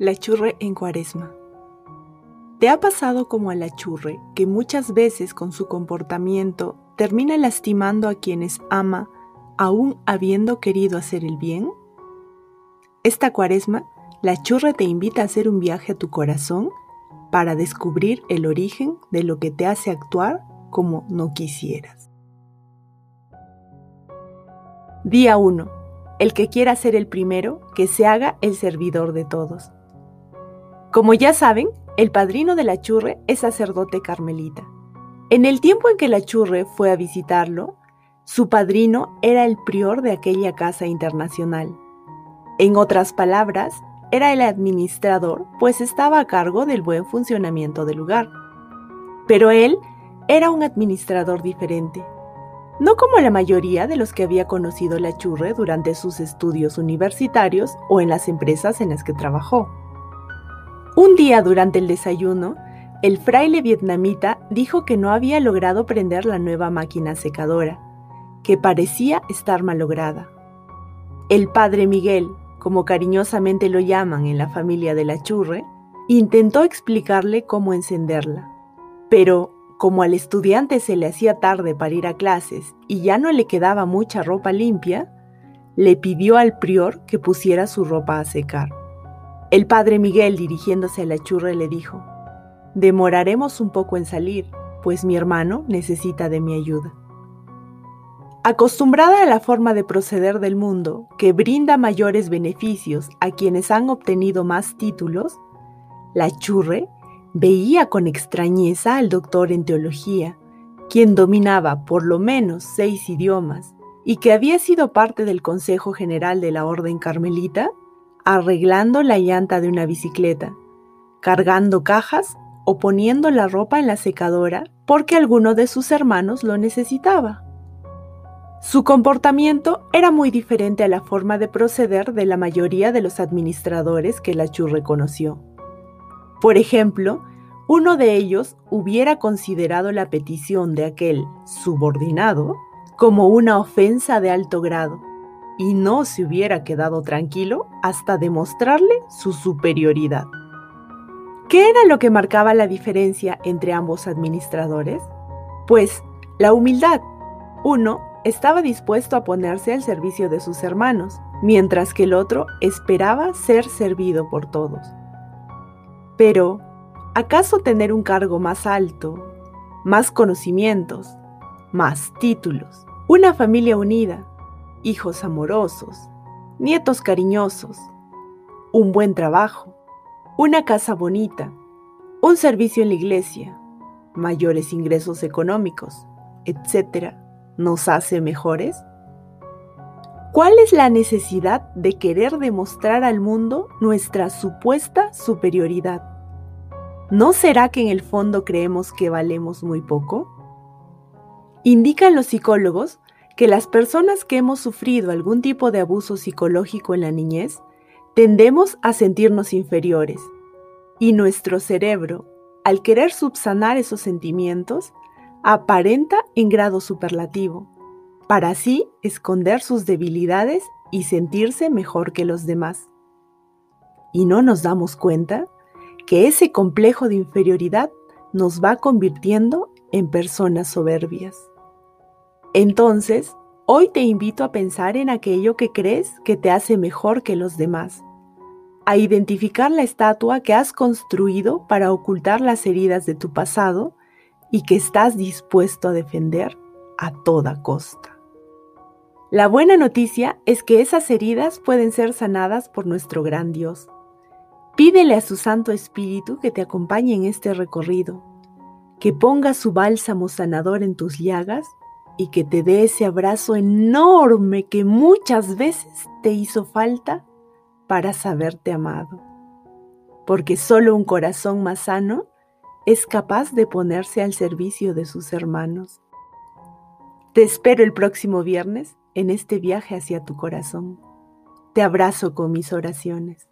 La churre en cuaresma. ¿Te ha pasado como a la churre que muchas veces con su comportamiento termina lastimando a quienes ama aún habiendo querido hacer el bien? Esta cuaresma, la churre te invita a hacer un viaje a tu corazón para descubrir el origen de lo que te hace actuar como no quisieras. Día 1. El que quiera ser el primero, que se haga el servidor de todos. Como ya saben, el padrino de la churre es sacerdote carmelita. En el tiempo en que la churre fue a visitarlo, su padrino era el prior de aquella casa internacional. En otras palabras, era el administrador, pues estaba a cargo del buen funcionamiento del lugar. Pero él era un administrador diferente, no como la mayoría de los que había conocido la churre durante sus estudios universitarios o en las empresas en las que trabajó. Un día durante el desayuno, el fraile vietnamita dijo que no había logrado prender la nueva máquina secadora, que parecía estar malograda. El padre Miguel, como cariñosamente lo llaman en la familia de la churre, intentó explicarle cómo encenderla, pero como al estudiante se le hacía tarde para ir a clases y ya no le quedaba mucha ropa limpia, le pidió al prior que pusiera su ropa a secar. El padre Miguel, dirigiéndose a la churre, le dijo, Demoraremos un poco en salir, pues mi hermano necesita de mi ayuda. Acostumbrada a la forma de proceder del mundo, que brinda mayores beneficios a quienes han obtenido más títulos, la churre veía con extrañeza al doctor en teología, quien dominaba por lo menos seis idiomas y que había sido parte del Consejo General de la Orden Carmelita, arreglando la llanta de una bicicleta, cargando cajas o poniendo la ropa en la secadora porque alguno de sus hermanos lo necesitaba. Su comportamiento era muy diferente a la forma de proceder de la mayoría de los administradores que la Chu reconoció. Por ejemplo, uno de ellos hubiera considerado la petición de aquel subordinado como una ofensa de alto grado y no se hubiera quedado tranquilo hasta demostrarle su superioridad. ¿Qué era lo que marcaba la diferencia entre ambos administradores? Pues la humildad. Uno estaba dispuesto a ponerse al servicio de sus hermanos, mientras que el otro esperaba ser servido por todos. Pero, ¿acaso tener un cargo más alto, más conocimientos, más títulos, una familia unida, hijos amorosos, nietos cariñosos, un buen trabajo, una casa bonita, un servicio en la iglesia, mayores ingresos económicos, etc., nos hace mejores? ¿Cuál es la necesidad de querer demostrar al mundo nuestra supuesta superioridad? ¿No será que en el fondo creemos que valemos muy poco? Indican los psicólogos que las personas que hemos sufrido algún tipo de abuso psicológico en la niñez tendemos a sentirnos inferiores y nuestro cerebro, al querer subsanar esos sentimientos, aparenta en grado superlativo, para así esconder sus debilidades y sentirse mejor que los demás. Y no nos damos cuenta que ese complejo de inferioridad nos va convirtiendo en personas soberbias. Entonces, hoy te invito a pensar en aquello que crees que te hace mejor que los demás, a identificar la estatua que has construido para ocultar las heridas de tu pasado y que estás dispuesto a defender a toda costa. La buena noticia es que esas heridas pueden ser sanadas por nuestro gran Dios. Pídele a su Santo Espíritu que te acompañe en este recorrido, que ponga su bálsamo sanador en tus llagas y que te dé ese abrazo enorme que muchas veces te hizo falta para saberte amado. Porque solo un corazón más sano es capaz de ponerse al servicio de sus hermanos. Te espero el próximo viernes en este viaje hacia tu corazón. Te abrazo con mis oraciones.